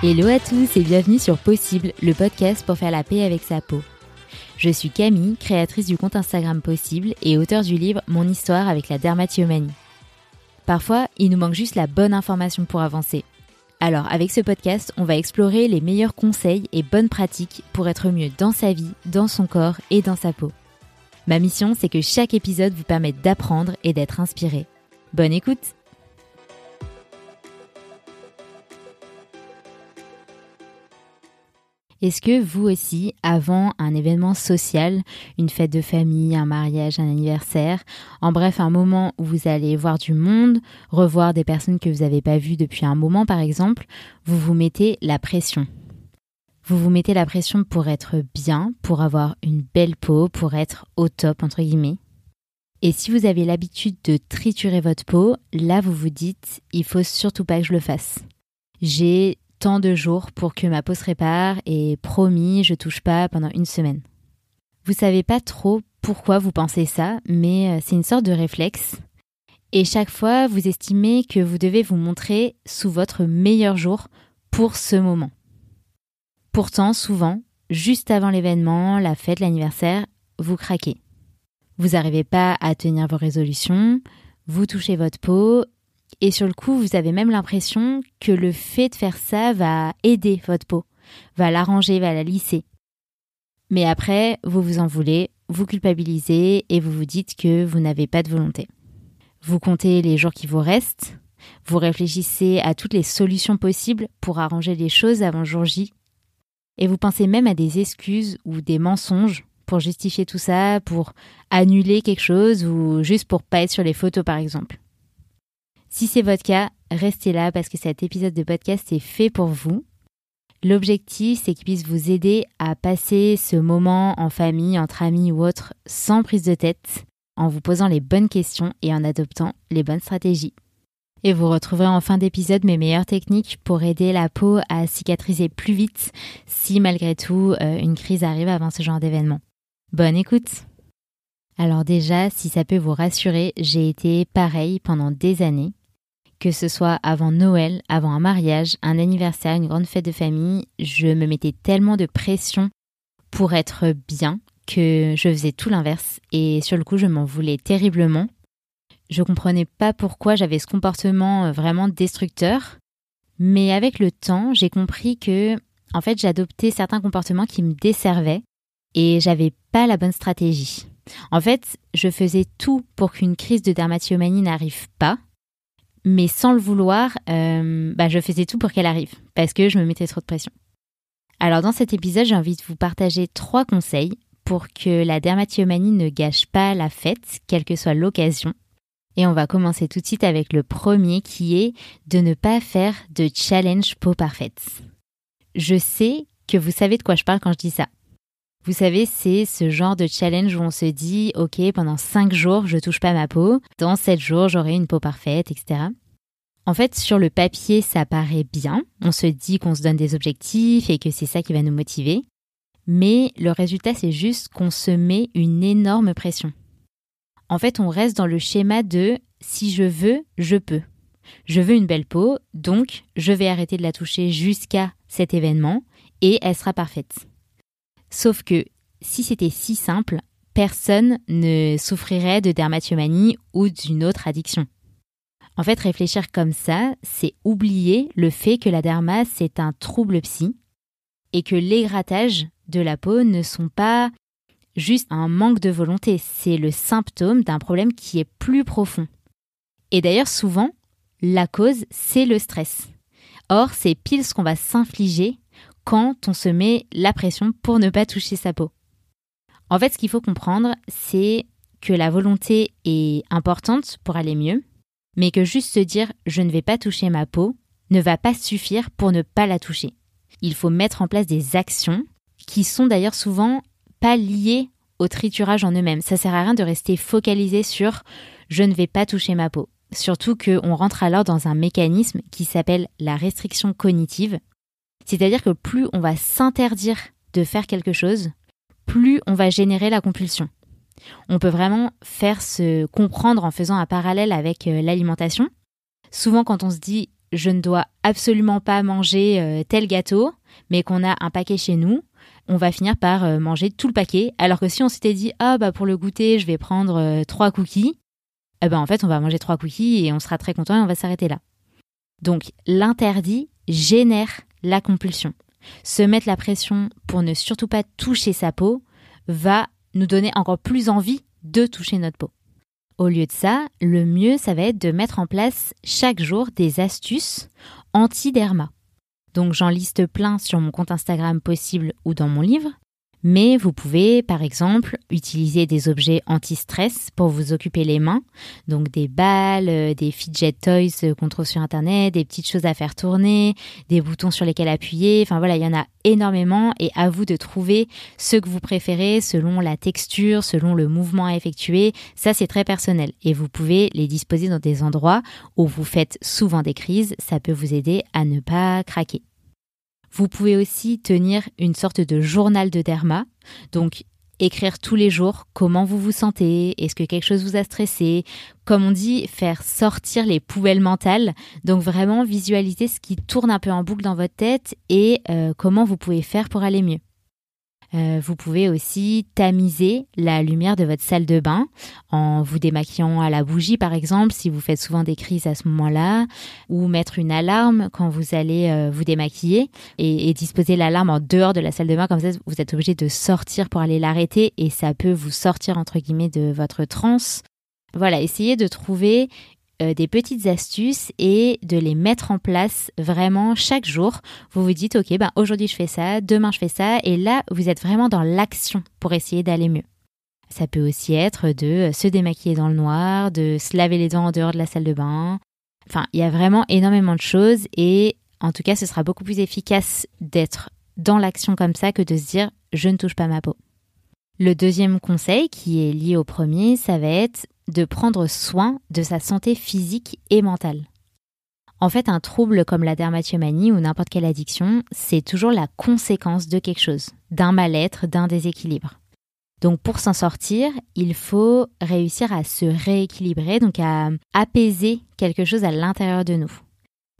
Hello à tous et bienvenue sur Possible, le podcast pour faire la paix avec sa peau. Je suis Camille, créatrice du compte Instagram Possible et auteur du livre Mon histoire avec la dermatillomanie. Parfois, il nous manque juste la bonne information pour avancer. Alors, avec ce podcast, on va explorer les meilleurs conseils et bonnes pratiques pour être mieux dans sa vie, dans son corps et dans sa peau. Ma mission, c'est que chaque épisode vous permette d'apprendre et d'être inspiré. Bonne écoute Est-ce que vous aussi, avant un événement social, une fête de famille, un mariage, un anniversaire, en bref un moment où vous allez voir du monde, revoir des personnes que vous n'avez pas vues depuis un moment par exemple, vous vous mettez la pression Vous vous mettez la pression pour être bien, pour avoir une belle peau, pour être au top entre guillemets et si vous avez l'habitude de triturer votre peau, là vous vous dites, il faut surtout pas que je le fasse. J'ai tant de jours pour que ma peau se répare et promis, je touche pas pendant une semaine. Vous savez pas trop pourquoi vous pensez ça, mais euh, c'est une sorte de réflexe. Et chaque fois, vous estimez que vous devez vous montrer sous votre meilleur jour pour ce moment. Pourtant, souvent, juste avant l'événement, la fête, l'anniversaire, vous craquez. Vous n'arrivez pas à tenir vos résolutions, vous touchez votre peau et sur le coup, vous avez même l'impression que le fait de faire ça va aider votre peau, va l'arranger, va la lisser. Mais après, vous vous en voulez, vous culpabilisez et vous vous dites que vous n'avez pas de volonté. Vous comptez les jours qui vous restent, vous réfléchissez à toutes les solutions possibles pour arranger les choses avant jour J, et vous pensez même à des excuses ou des mensonges pour justifier tout ça, pour annuler quelque chose ou juste pour pas être sur les photos par exemple. Si c'est votre cas, restez là parce que cet épisode de podcast est fait pour vous. L'objectif, c'est qu'il puisse vous aider à passer ce moment en famille, entre amis ou autre, sans prise de tête, en vous posant les bonnes questions et en adoptant les bonnes stratégies. Et vous retrouverez en fin d'épisode mes meilleures techniques pour aider la peau à cicatriser plus vite si malgré tout euh, une crise arrive avant ce genre d'événement. Bonne écoute Alors déjà, si ça peut vous rassurer, j'ai été pareil pendant des années que ce soit avant Noël, avant un mariage, un anniversaire, une grande fête de famille, je me mettais tellement de pression pour être bien que je faisais tout l'inverse et sur le coup je m'en voulais terriblement. Je comprenais pas pourquoi j'avais ce comportement euh, vraiment destructeur, mais avec le temps, j'ai compris que en fait, j'adoptais certains comportements qui me desservaient et j'avais pas la bonne stratégie. En fait, je faisais tout pour qu'une crise de dermatillomanie n'arrive pas, mais sans le vouloir, euh, bah, je faisais tout pour qu'elle arrive, parce que je me mettais trop de pression. Alors dans cet épisode, j'ai envie de vous partager trois conseils pour que la dermatillomanie ne gâche pas la fête, quelle que soit l'occasion. Et on va commencer tout de suite avec le premier qui est de ne pas faire de challenge peau parfaite. Je sais que vous savez de quoi je parle quand je dis ça. Vous savez, c'est ce genre de challenge où on se dit, ok, pendant 5 jours, je touche pas ma peau, dans 7 jours, j'aurai une peau parfaite, etc. En fait, sur le papier, ça paraît bien. On se dit qu'on se donne des objectifs et que c'est ça qui va nous motiver. Mais le résultat, c'est juste qu'on se met une énorme pression. En fait, on reste dans le schéma de si je veux, je peux. Je veux une belle peau, donc je vais arrêter de la toucher jusqu'à cet événement et elle sera parfaite. Sauf que si c'était si simple, personne ne souffrirait de dermatillomanie ou d'une autre addiction. En fait, réfléchir comme ça, c'est oublier le fait que la derma, c'est un trouble psy et que les grattages de la peau ne sont pas juste un manque de volonté, c'est le symptôme d'un problème qui est plus profond. Et d'ailleurs, souvent, la cause, c'est le stress. Or, c'est pile ce qu'on va s'infliger quand on se met la pression pour ne pas toucher sa peau. En fait, ce qu'il faut comprendre, c'est que la volonté est importante pour aller mieux, mais que juste se dire je ne vais pas toucher ma peau ne va pas suffire pour ne pas la toucher. Il faut mettre en place des actions qui sont d'ailleurs souvent pas liées au triturage en eux-mêmes. Ça sert à rien de rester focalisé sur je ne vais pas toucher ma peau. Surtout qu'on rentre alors dans un mécanisme qui s'appelle la restriction cognitive, c'est-à-dire que plus on va s'interdire de faire quelque chose, plus on va générer la compulsion. On peut vraiment faire se comprendre en faisant un parallèle avec euh, l'alimentation. Souvent quand on se dit je ne dois absolument pas manger euh, tel gâteau, mais qu'on a un paquet chez nous, on va finir par euh, manger tout le paquet. Alors que si on s'était dit, ah bah pour le goûter, je vais prendre trois cookies, eh ben en fait, on va manger trois cookies et on sera très content et on va s'arrêter là. Donc l'interdit génère la compulsion. Se mettre la pression pour ne surtout pas toucher sa peau va nous donner encore plus envie de toucher notre peau. Au lieu de ça, le mieux, ça va être de mettre en place chaque jour des astuces anti-derma. Donc j'en liste plein sur mon compte Instagram possible ou dans mon livre. Mais vous pouvez, par exemple, utiliser des objets anti-stress pour vous occuper les mains. Donc des balles, euh, des fidget toys euh, qu'on trouve sur Internet, des petites choses à faire tourner, des boutons sur lesquels appuyer. Enfin voilà, il y en a énormément et à vous de trouver ce que vous préférez selon la texture, selon le mouvement à effectuer. Ça, c'est très personnel et vous pouvez les disposer dans des endroits où vous faites souvent des crises. Ça peut vous aider à ne pas craquer. Vous pouvez aussi tenir une sorte de journal de derma, donc écrire tous les jours comment vous vous sentez, est-ce que quelque chose vous a stressé, comme on dit, faire sortir les poubelles mentales, donc vraiment visualiser ce qui tourne un peu en boucle dans votre tête et euh, comment vous pouvez faire pour aller mieux. Euh, vous pouvez aussi tamiser la lumière de votre salle de bain en vous démaquillant à la bougie par exemple si vous faites souvent des crises à ce moment-là ou mettre une alarme quand vous allez euh, vous démaquiller et, et disposer l'alarme en dehors de la salle de bain comme ça vous êtes obligé de sortir pour aller l'arrêter et ça peut vous sortir entre guillemets de votre transe. Voilà, essayez de trouver euh, des petites astuces et de les mettre en place vraiment chaque jour. Vous vous dites, OK, ben aujourd'hui je fais ça, demain je fais ça, et là, vous êtes vraiment dans l'action pour essayer d'aller mieux. Ça peut aussi être de se démaquiller dans le noir, de se laver les dents en dehors de la salle de bain. Enfin, il y a vraiment énormément de choses et en tout cas, ce sera beaucoup plus efficace d'être dans l'action comme ça que de se dire je ne touche pas ma peau. Le deuxième conseil qui est lié au premier, ça va être de prendre soin de sa santé physique et mentale. En fait, un trouble comme la dermatomanie ou n'importe quelle addiction, c'est toujours la conséquence de quelque chose, d'un mal-être, d'un déséquilibre. Donc pour s'en sortir, il faut réussir à se rééquilibrer, donc à apaiser quelque chose à l'intérieur de nous.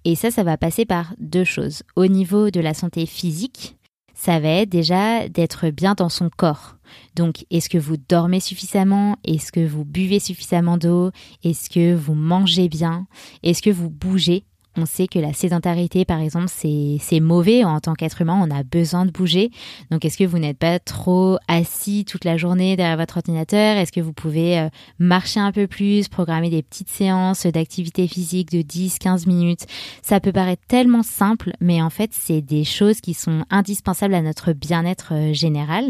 Et ça, ça va passer par deux choses. Au niveau de la santé physique, ça va être déjà d'être bien dans son corps. Donc, est-ce que vous dormez suffisamment? Est-ce que vous buvez suffisamment d'eau? Est-ce que vous mangez bien? Est-ce que vous bougez? On sait que la sédentarité, par exemple, c'est mauvais en tant qu'être humain. On a besoin de bouger. Donc, est-ce que vous n'êtes pas trop assis toute la journée derrière votre ordinateur? Est-ce que vous pouvez euh, marcher un peu plus, programmer des petites séances d'activité physique de 10-15 minutes? Ça peut paraître tellement simple, mais en fait, c'est des choses qui sont indispensables à notre bien-être euh, général.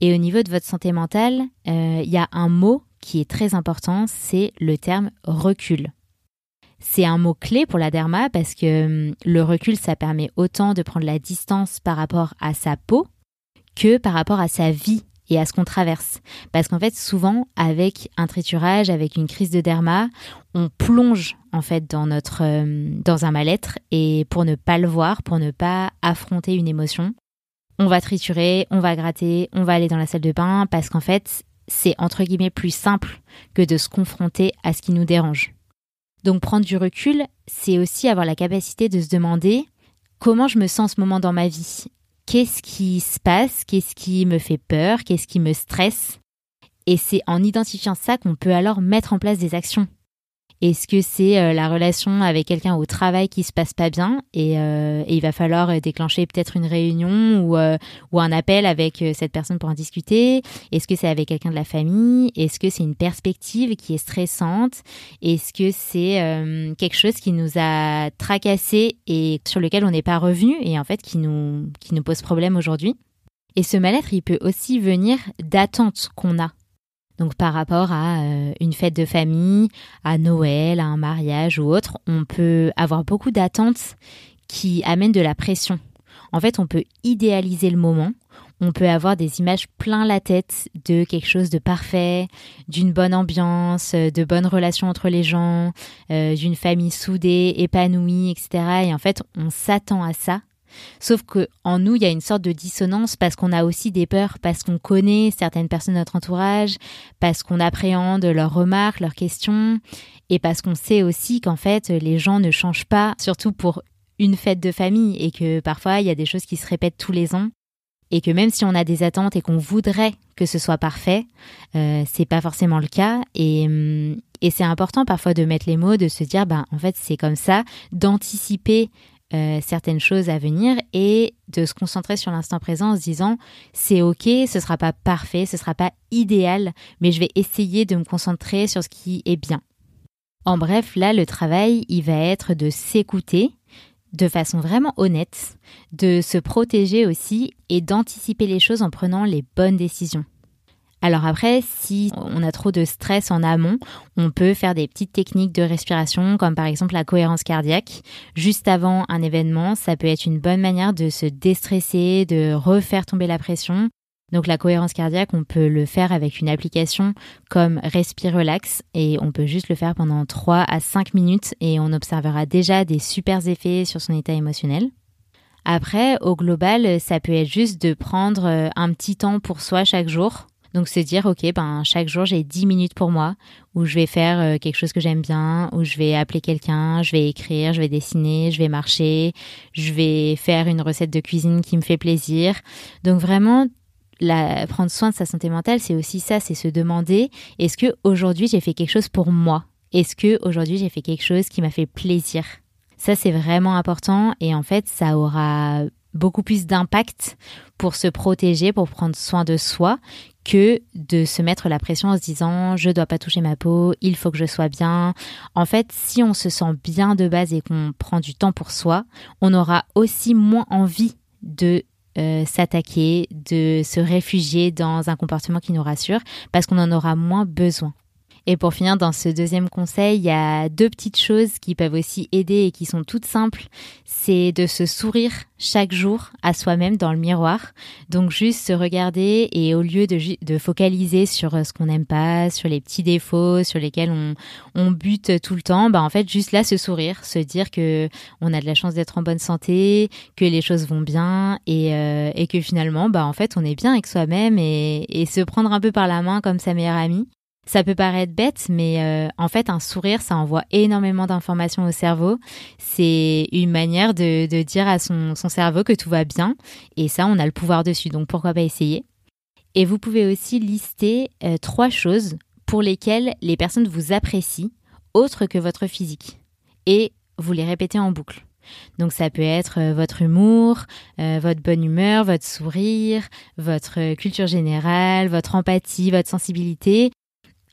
Et au niveau de votre santé mentale, euh, il y a un mot qui est très important, c'est le terme recul. C'est un mot clé pour la derma parce que hum, le recul, ça permet autant de prendre la distance par rapport à sa peau que par rapport à sa vie et à ce qu'on traverse. Parce qu'en fait, souvent, avec un triturage, avec une crise de derma, on plonge en fait dans notre hum, dans un mal-être et pour ne pas le voir, pour ne pas affronter une émotion, on va triturer, on va gratter, on va aller dans la salle de bain parce qu'en fait, c'est entre guillemets plus simple que de se confronter à ce qui nous dérange. Donc prendre du recul, c'est aussi avoir la capacité de se demander comment je me sens en ce moment dans ma vie. Qu'est-ce qui se passe? Qu'est-ce qui me fait peur? Qu'est-ce qui me stresse? Et c'est en identifiant ça qu'on peut alors mettre en place des actions. Est-ce que c'est euh, la relation avec quelqu'un au travail qui se passe pas bien et, euh, il va falloir euh, déclencher peut-être une réunion ou, un appel avec cette personne pour en discuter? Est-ce que c'est avec quelqu'un de la famille? Est-ce que c'est une perspective qui est stressante? Est-ce que c'est quelque chose qui nous a tracassé et sur lequel on n'est pas revenu et en fait qui nous, qui nous pose problème aujourd'hui? Et ce mal-être, il peut aussi venir d'attentes qu'on a donc par rapport à euh, une fête de famille, à Noël, à un mariage ou autre, on peut avoir beaucoup d'attentes qui amènent de la pression. En fait, on peut idéaliser le moment, on peut avoir des images plein la tête de quelque chose de parfait, d'une bonne ambiance, de bonnes relations entre les gens, euh, d'une famille soudée, épanouie, etc. Et en fait, on s'attend à ça Sauf que en nous, il y a une sorte de dissonance parce qu'on a aussi des peurs, parce qu'on connaît certaines personnes de notre entourage, parce qu'on appréhende leurs remarques, leurs questions, et parce qu'on sait aussi qu'en fait, les gens ne changent pas, surtout pour une fête de famille, et que parfois, il y a des choses qui se répètent tous les ans et que même si on a des attentes et qu'on voudrait que ce soit parfait, euh, c'est pas forcément le cas et, hum, et c'est important parfois de mettre les mots, de se dire ben en fait c'est comme ça, d'anticiper euh, certaines choses à venir et de se concentrer sur l'instant présent en se disant c'est ok, ce sera pas parfait, ce sera pas idéal, mais je vais essayer de me concentrer sur ce qui est bien. En bref, là le travail il va être de s'écouter de façon vraiment honnête, de se protéger aussi et d'anticiper les choses en prenant les bonnes décisions. Alors après, si on a trop de stress en amont, on peut faire des petites techniques de respiration, comme par exemple la cohérence cardiaque. Juste avant un événement, ça peut être une bonne manière de se déstresser, de refaire tomber la pression donc la cohérence cardiaque, on peut le faire avec une application comme Respire Relax et on peut juste le faire pendant 3 à 5 minutes et on observera déjà des super effets sur son état émotionnel. Après, au global, ça peut être juste de prendre euh, un petit temps pour soi chaque jour. Donc se dire, ok, ben chaque jour j'ai 10 minutes pour moi, où je vais faire euh, quelque chose que j'aime bien, où je vais appeler quelqu'un, je vais écrire, je vais dessiner, je vais marcher, je vais faire une recette de cuisine qui me fait plaisir. Donc vraiment prendre soin de sa santé mentale, c'est aussi ça, c'est se demander est-ce que aujourd'hui j'ai fait quelque chose pour moi? Est-ce que aujourd'hui j'ai fait quelque chose qui m'a fait plaisir? Ça c'est vraiment important et en fait ça aura beaucoup plus d'impact pour se protéger, pour prendre soin de soi que de se mettre la pression en se disant je dois pas toucher ma peau, il faut que je sois bien. En fait, si on se sent bien de base et qu'on prend du temps pour soi, on aura aussi moins envie de euh, s'attaquer, de se réfugier dans un comportement qui nous rassure, parce qu'on en aura moins besoin. Et pour finir, dans ce deuxième conseil, il y a deux petites choses qui peuvent aussi aider et qui sont toutes simples. C'est de se sourire chaque jour à soi-même dans le miroir. Donc juste se regarder et au lieu de, de focaliser sur euh, ce qu'on n'aime pas, sur les petits défauts sur lesquels on, on bute tout le temps, bah en fait juste là se sourire, se dire que on a de la chance d'être en bonne santé, que les choses vont bien et, euh, et que finalement bah en fait on est bien avec soi-même et, et se prendre un peu par la main comme sa meilleure amie. Ça peut paraître bête, mais euh, en fait, un sourire, ça envoie énormément d'informations au cerveau. C'est une manière de, dire à son, cerveau que tout va bien. Et ça, on a le pouvoir dessus. Donc, pourquoi pas essayer Et vous pouvez aussi lister euh, trois choses pour lesquelles les personnes vous apprécient, autres que votre physique. Et vous les répétez en boucle. Donc ça peut être euh, votre humour, votre bonne humeur, votre sourire, votre culture générale, votre empathie, votre sensibilité.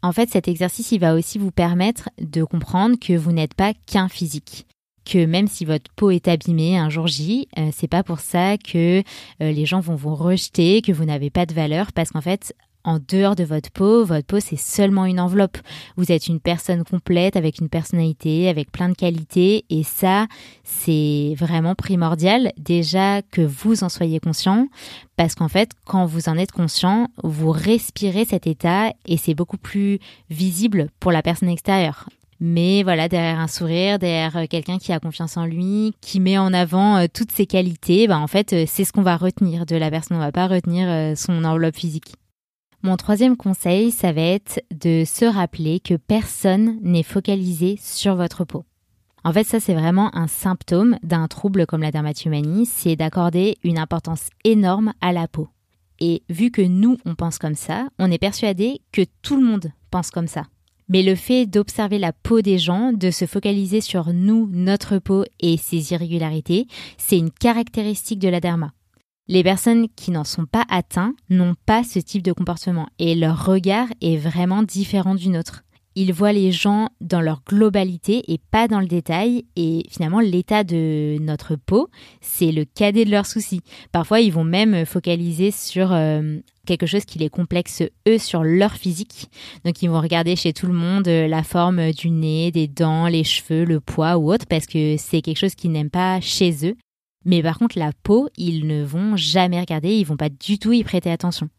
En fait, cet exercice, il va aussi vous permettre de comprendre que vous n'êtes pas qu'un physique. Que même si votre peau est abîmée un jour J, euh, c'est pas pour ça que euh, les gens vont vous rejeter, que vous n'avez pas de valeur, parce qu'en fait, en dehors de votre peau, votre peau c'est seulement une enveloppe. Vous êtes une personne complète avec une personnalité, avec plein de qualités et ça c'est vraiment primordial déjà que vous en soyez conscient parce qu'en fait quand vous en êtes conscient, vous respirez cet état et c'est beaucoup plus visible pour la personne extérieure. Mais voilà, derrière un sourire, derrière quelqu'un qui a confiance en lui, qui met en avant euh, toutes ses qualités, bah en fait, euh, c'est ce qu'on va retenir de la personne. On va pas retenir euh, son enveloppe physique. Mon troisième conseil, ça va être de se rappeler que personne n'est focalisé sur votre peau. En fait, ça, c'est vraiment un symptôme d'un trouble comme la dermatomanie, c'est d'accorder une importance énorme à la peau. Et vu que nous, on pense comme ça, on est persuadé que tout le monde pense comme ça. Mais le fait d'observer la peau des gens, de se focaliser sur nous, notre peau et ses irrégularités, c'est une caractéristique de la derma. Les personnes qui n'en sont pas atteintes n'ont pas ce type de comportement et leur regard est vraiment différent du nôtre. Ils voient les gens dans leur globalité et pas dans le détail et finalement l'état de notre peau, c'est le cadet de leurs soucis. Parfois, ils vont même focaliser sur euh, quelque chose qui les complexe eux sur leur physique. Donc ils vont regarder chez tout le monde euh, la forme du nez, des dents, les cheveux, le poids ou autre parce que c'est quelque chose qu'ils n'aiment pas chez eux. Mais par contre, la peau, ils ne vont jamais regarder, ils vont pas du tout y prêter attention.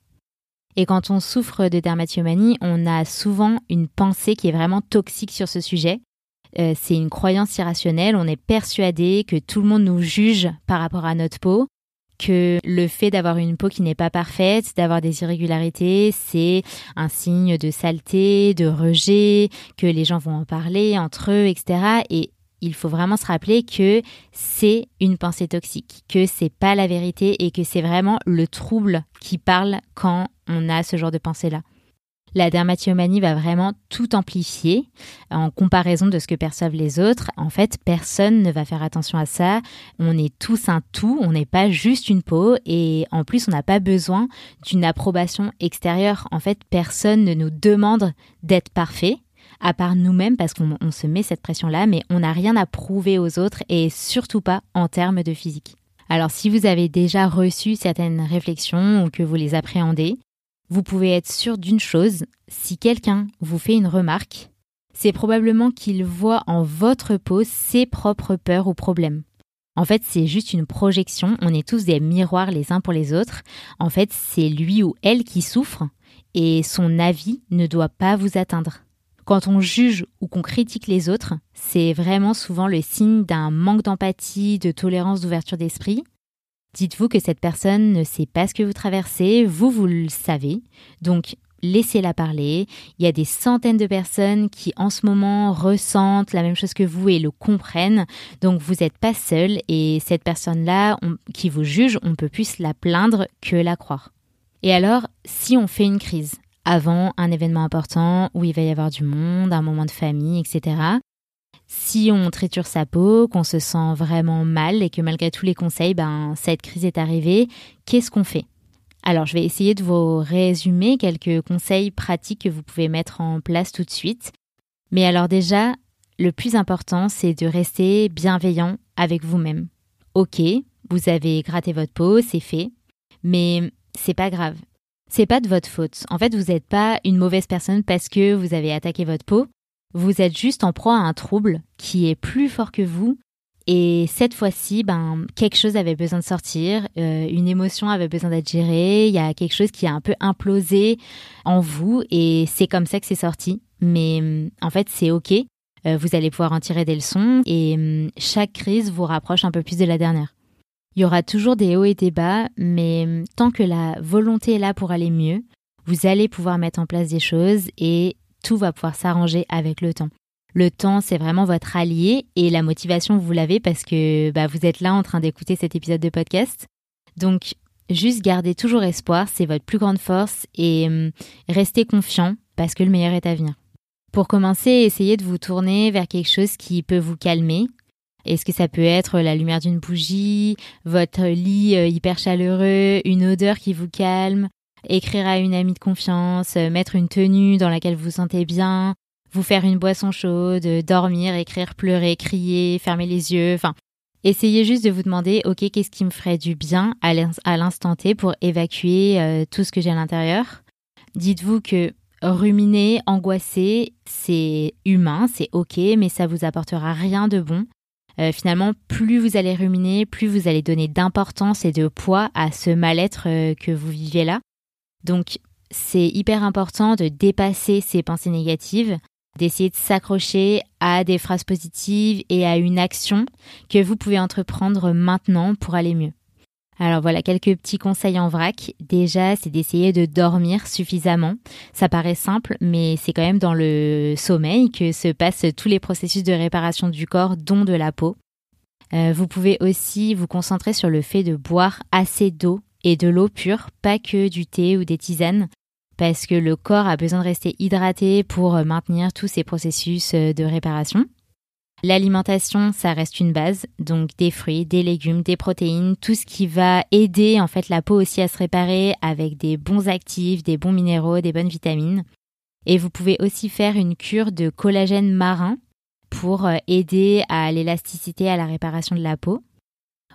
Et quand on souffre de dermatillomanie, on a souvent une pensée qui est vraiment toxique sur ce sujet. euh, c'est une croyance irrationnelle. On est persuadé que tout le monde nous juge par rapport à notre peau, que le fait d'avoir une peau qui n'est pas parfaite, d'avoir des irrégularités, c'est un signe de saleté, de rejet, que les gens vont en parler entre eux, etc. Et il faut vraiment se rappeler que c'est une pensée toxique, que c'est pas la vérité et que c'est vraiment le trouble qui parle quand on a ce genre de pensée-là. La dermatillomanie va vraiment tout amplifier en comparaison de ce que perçoivent les autres. En fait, personne ne va faire attention à ça. On est tous un tout, on n'est pas juste une peau et en plus, on n'a pas besoin d'une approbation extérieure. En fait, personne ne nous demande d'être parfait à part nous-mêmes parce qu'on se met cette pression-là, mais on n'a rien à prouver aux autres et surtout pas en termes de physique. Alors si vous avez déjà reçu certaines réflexions ou que vous les appréhendez, vous pouvez être sûr d'une chose, si quelqu'un vous fait une remarque, c'est probablement qu'il voit en votre peau ses propres peurs ou problèmes. En fait, c'est juste une projection, on est tous des miroirs les uns pour les autres. En fait, c'est lui ou elle qui souffre et son avis ne doit pas vous atteindre. Quand on juge ou qu'on critique les autres, c'est vraiment souvent le signe d'un manque d'empathie, de tolérance, d'ouverture d'esprit. Dites-vous que cette personne ne sait pas ce que vous traversez, vous, vous le savez. Donc, laissez-la parler. Il y a des centaines de personnes qui, en ce moment, ressentent la même chose que vous et le comprennent. Donc, vous n'êtes pas seul et cette personne-là qui vous juge, on peut plus la plaindre que la croire. Et alors, si on fait une crise avant un événement important où il va y avoir du monde, un moment de famille, etc., si on triture sa peau, qu'on se sent vraiment mal et que malgré tous les conseils, ben, cette crise est arrivée, qu'est-ce qu'on fait? Alors, je vais essayer de vous résumer quelques conseils pratiques que vous pouvez mettre en place tout de suite. Mais alors déjà, le plus important, c'est de rester bienveillant avec vous-même. Ok, vous avez gratté votre peau, c'est fait, mais c'est pas grave. C'est pas de votre faute. En fait, vous n'êtes pas une mauvaise personne parce que vous avez attaqué votre peau. Vous êtes juste en proie à un trouble qui est plus fort que vous. Et cette fois-ci, ben, quelque chose avait besoin de sortir, euh, une émotion avait besoin d'être gérée, il y a quelque chose qui a un peu implosé en vous et c'est comme ça que c'est sorti. Mais en fait, c'est OK. Euh, vous allez pouvoir en tirer des leçons et hum, chaque crise vous rapproche un peu plus de la dernière. Il y aura toujours des hauts et des bas, mais hum, tant que la volonté est là pour aller mieux, vous allez pouvoir mettre en place des choses et tout va pouvoir s'arranger avec le temps. Le temps, c'est vraiment votre allié et la motivation, vous l'avez parce que bah, vous êtes là en train d'écouter cet épisode de podcast. Donc, juste gardez toujours espoir, c'est votre plus grande force et hum, restez confiant parce que le meilleur est à venir. Pour commencer, essayez de vous tourner vers quelque chose qui peut vous calmer. Est-ce que ça peut être la lumière d'une bougie, votre lit euh, hyper chaleureux, une odeur qui vous calme, écrire à une amie de confiance, euh, mettre une tenue dans laquelle vous vous sentez bien, vous faire une boisson chaude, dormir, écrire, pleurer, crier, fermer les yeux, enfin, essayez juste de vous demander, ok, qu'est-ce qui me ferait du bien à l'instant T pour évacuer euh, tout ce que j'ai à l'intérieur? Dites-vous que ruminer, angoisser, c'est humain, c'est ok, mais ça vous apportera rien de bon. Euh, finalement, plus vous allez ruminer, plus vous allez donner d'importance et de poids à ce mal-être que vous vivez là. Donc, c'est hyper important de dépasser ces pensées négatives, d'essayer de s'accrocher à des phrases positives et à une action que vous pouvez entreprendre maintenant pour aller mieux. Alors voilà quelques petits conseils en vrac. Déjà, c'est d'essayer de dormir suffisamment. Ça paraît simple, mais c'est quand même dans le sommeil que se passent tous les processus de réparation du corps, dont de la peau. Euh, vous pouvez aussi vous concentrer sur le fait de boire assez d'eau et de l'eau pure, pas que du thé ou des tisanes, parce que le corps a besoin de rester hydraté pour maintenir tous ces processus euh, de réparation. L'alimentation, ça reste une base, donc des fruits, des légumes, des protéines, tout ce qui va aider en fait la peau aussi à se réparer avec des bons actifs, des bons minéraux, des bonnes vitamines. Et vous pouvez aussi faire une cure de collagène marin pour euh, aider à l'élasticité, à la réparation de la peau.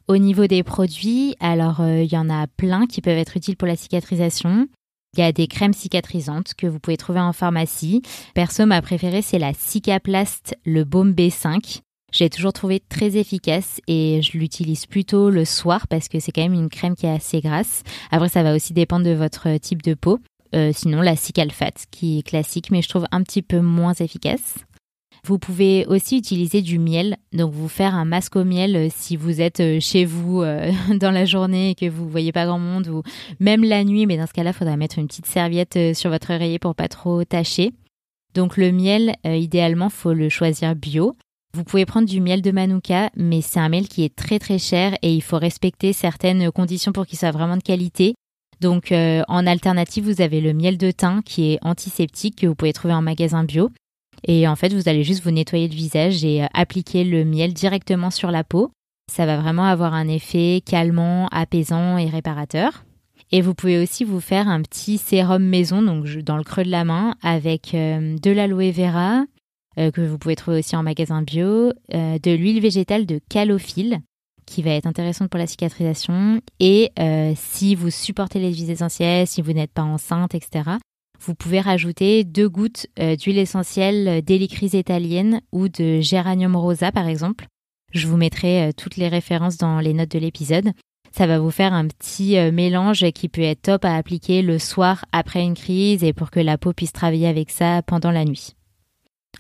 Au niveau des produits, alors euh, il y en a plein qui peuvent être utiles pour la cicatrisation. Il y a des crèmes cicatrisantes que vous pouvez trouver en pharmacie. Perso, ma préférée, c'est la Cicaplast, le baume B5. J'ai toujours trouvé très efficace et je l'utilise plutôt le soir parce que c'est quand même une crème qui est assez grasse. Après, ça va aussi dépendre de votre type de peau. Euh, sinon, la Cicalfat, qui est classique, mais je trouve un petit peu moins efficace. Vous pouvez aussi utiliser du miel, donc vous faire un masque au miel euh, si vous êtes euh, chez vous euh, dans la journée et que vous voyez pas grand monde ou même la nuit, mais dans ce cas-là, il faudra mettre une petite serviette sur votre oreiller pour pas trop tâcher. Donc le miel, idéalement, faut le choisir bio. Vous pouvez prendre du miel de Manuka, mais c'est un miel qui est très très cher et il faut respecter certaines conditions pour qu'il soit vraiment de qualité. Donc en alternative, vous avez le miel de thym qui est antiseptique que vous pouvez trouver en magasin bio. Et en fait, vous allez juste vous nettoyer le visage et euh, appliquer le miel directement sur la peau. Ça va vraiment avoir un effet calmant, apaisant et réparateur. Et vous pouvez aussi vous faire un petit sérum maison, donc dans le creux de la main, avec euh, de l'aloe vera, euh, que vous pouvez trouver aussi en magasin bio, de l'huile végétale de calophylle, qui va être intéressante pour la cicatrisation. Et si vous supportez les huiles essentielles, si vous n'êtes pas enceinte, etc., vous pouvez rajouter deux gouttes euh, d'huile essentielle d'hélicryse italienne ou de géranium rosa par exemple. Je vous mettrai euh, toutes les références dans les notes de l'épisode. Ça va vous faire un petit euh, mélange qui peut être top à appliquer le soir après une crise et pour que la peau puisse travailler avec ça pendant la nuit.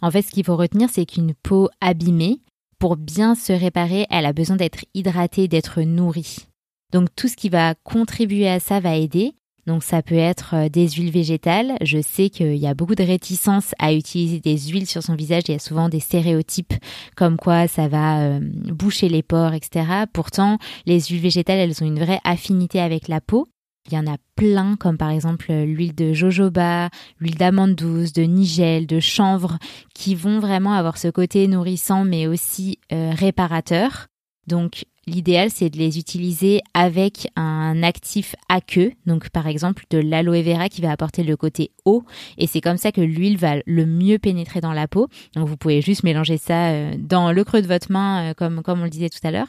En fait, ce qu'il faut retenir, c'est qu'une peau abîmée, pour bien se réparer, elle a besoin d'être hydratée, d'être nourrie. Donc tout ce qui va contribuer à ça va aider, donc ça peut être euh, des huiles végétales. Je sais qu'il y a beaucoup de réticence à utiliser des huiles sur son visage. Il y a souvent des stéréotypes comme quoi ça va euh, boucher les pores, etc. Pourtant, les huiles végétales, elles ont une vraie affinité avec la peau. Il y en a plein, comme par exemple l'huile de jojoba, l'huile d'amande douce, de nigel, de chanvre, qui vont vraiment avoir ce côté nourrissant mais aussi euh, réparateur. Donc L'idéal, c'est de les utiliser avec un actif aqueux, donc par exemple de l'aloe vera qui va apporter le côté eau, et c'est comme ça que l'huile va le mieux pénétrer dans la peau. Donc vous pouvez juste mélanger ça euh, dans le creux de votre main, euh, comme, comme on le disait tout à l'heure.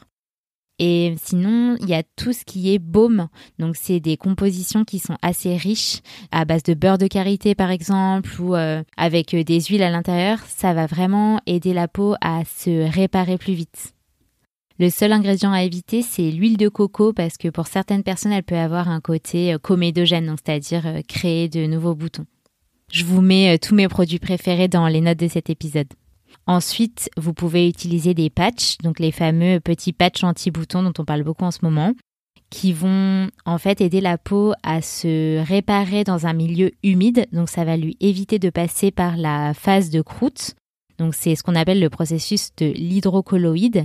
Et sinon, il y a tout ce qui est baume. Donc, c'est des compositions qui sont assez riches à base de beurre de karité, par exemple, ou euh, avec des huiles à l'intérieur. Ça va vraiment aider la peau à se réparer plus vite. Le seul ingrédient à éviter, c'est l'huile de coco parce que pour certaines personnes, elle peut avoir un côté euh, comédogène, c'est-à-dire euh, créer de nouveaux boutons. Je vous mets euh, tous mes produits préférés dans les notes de cet épisode. Ensuite, vous pouvez utiliser des patchs, donc les fameux petits patchs anti-boutons dont on parle beaucoup en ce moment, qui vont en fait aider la peau à se réparer dans un milieu humide. Donc ça va lui éviter de passer par la phase de croûte. Donc c'est ce qu'on appelle le processus de l'hydrocolloïde.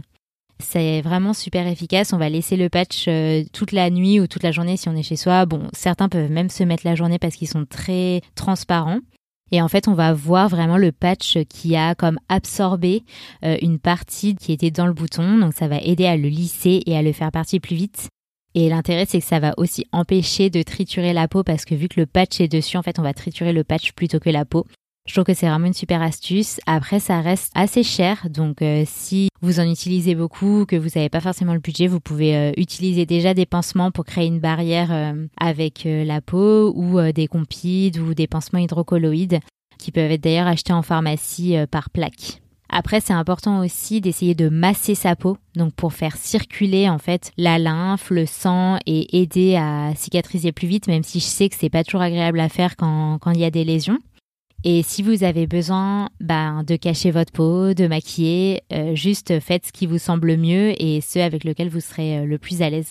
C'est vraiment super efficace. On va laisser le patch euh, toute la nuit ou toute la journée si on est chez soi. Bon, certains peuvent même se mettre la journée parce qu'ils sont très transparents. Et en fait, on va voir vraiment le patch qui a comme absorbé euh, une partie qui était dans le bouton. Donc ça va aider à le lisser et à le faire partir plus vite. Et l'intérêt, c'est que ça va aussi empêcher de triturer la peau parce que vu que le patch est dessus, en fait, on va triturer le patch plutôt que la peau. Je trouve que c'est vraiment une super astuce. Après, ça reste assez cher, donc euh, si vous en utilisez beaucoup, que vous n'avez pas forcément le budget, vous pouvez euh, utiliser déjà des pansements pour créer une barrière euh, avec la peau ou des compides ou des pansements hydrocolloïdes qui peuvent être d'ailleurs achetés en pharmacie par plaque. Après, c'est important aussi d'essayer de masser sa peau, donc pour faire circuler en fait la lymphe, le sang et aider à cicatriser plus vite, même si je sais que c'est pas toujours agréable à faire quand il y a des lésions. Et si vous avez besoin ben, de cacher votre peau, de maquiller, euh, juste faites ce qui vous semble mieux et ce avec lequel vous serez euh, le plus à l'aise.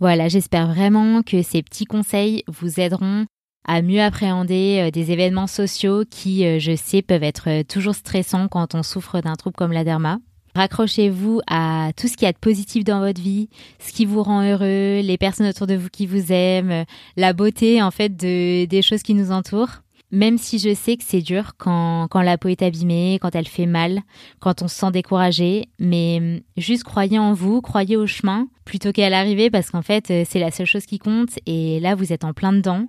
Voilà, j'espère vraiment que ces petits conseils vous aideront à mieux appréhender euh, des événements sociaux qui, je sais, peuvent être toujours stressants quand on souffre d'un trouble comme la derma. Raccrochez-vous à tout ce qu'il y a de positif dans votre vie, ce qui vous rend heureux, les personnes autour de vous qui vous aiment, la beauté en fait de, des choses qui nous entourent. Même si je sais que c'est dur quand, quand la peau est abîmée, quand elle fait mal, quand on se sent découragé, mais hum, juste croyez en vous, croyez au chemin plutôt qu'à l'arrivée parce qu'en fait euh, c'est la seule chose qui compte et là vous êtes en plein dedans.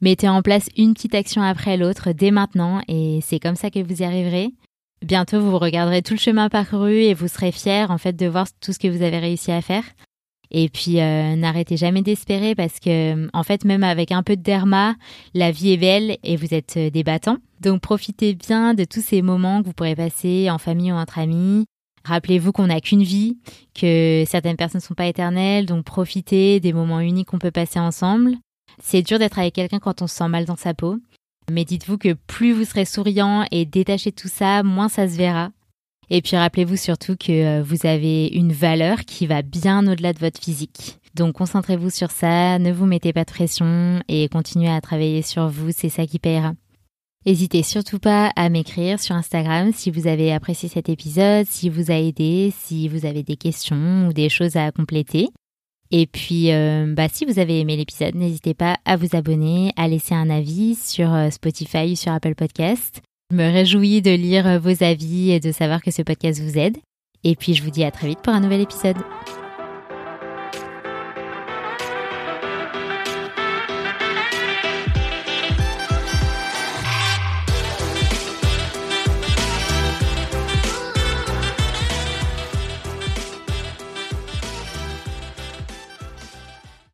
Mettez en place une petite action après l'autre dès maintenant et c'est comme ça que vous y arriverez. Bientôt vous regarderez tout le chemin parcouru et vous serez fiers en fait de voir tout ce que vous avez réussi à faire. Et puis euh, n'arrêtez jamais d'espérer parce que en fait même avec un peu de derma, la vie est belle et vous êtes euh, des battants. Donc profitez bien de tous ces moments que vous pourrez passer en famille ou entre amis. Rappelez-vous qu'on n'a qu'une vie, que certaines personnes ne sont pas éternelles, donc profitez des moments uniques qu'on peut passer ensemble. C'est dur d'être avec quelqu'un quand on se sent mal dans sa peau. Mais dites-vous que plus vous serez souriant et détaché de tout ça, moins ça se verra. Et puis rappelez-vous surtout que euh, vous avez une valeur qui va bien au-delà de votre physique. Donc concentrez-vous sur ça, ne vous mettez pas de pression et continuez à travailler sur vous, c'est ça qui payera. N'hésitez surtout pas à m'écrire sur Instagram si vous avez apprécié cet épisode, si vous a aidé, si vous avez des questions ou des choses à compléter. Et puis, euh, bah, si vous avez aimé l'épisode, n'hésitez pas à vous abonner, à laisser un avis sur euh, Spotify ou sur Apple Podcast. Je me réjouis de lire vos avis et de savoir que ce podcast vous aide. Et puis, je vous dis à très vite pour un nouvel épisode.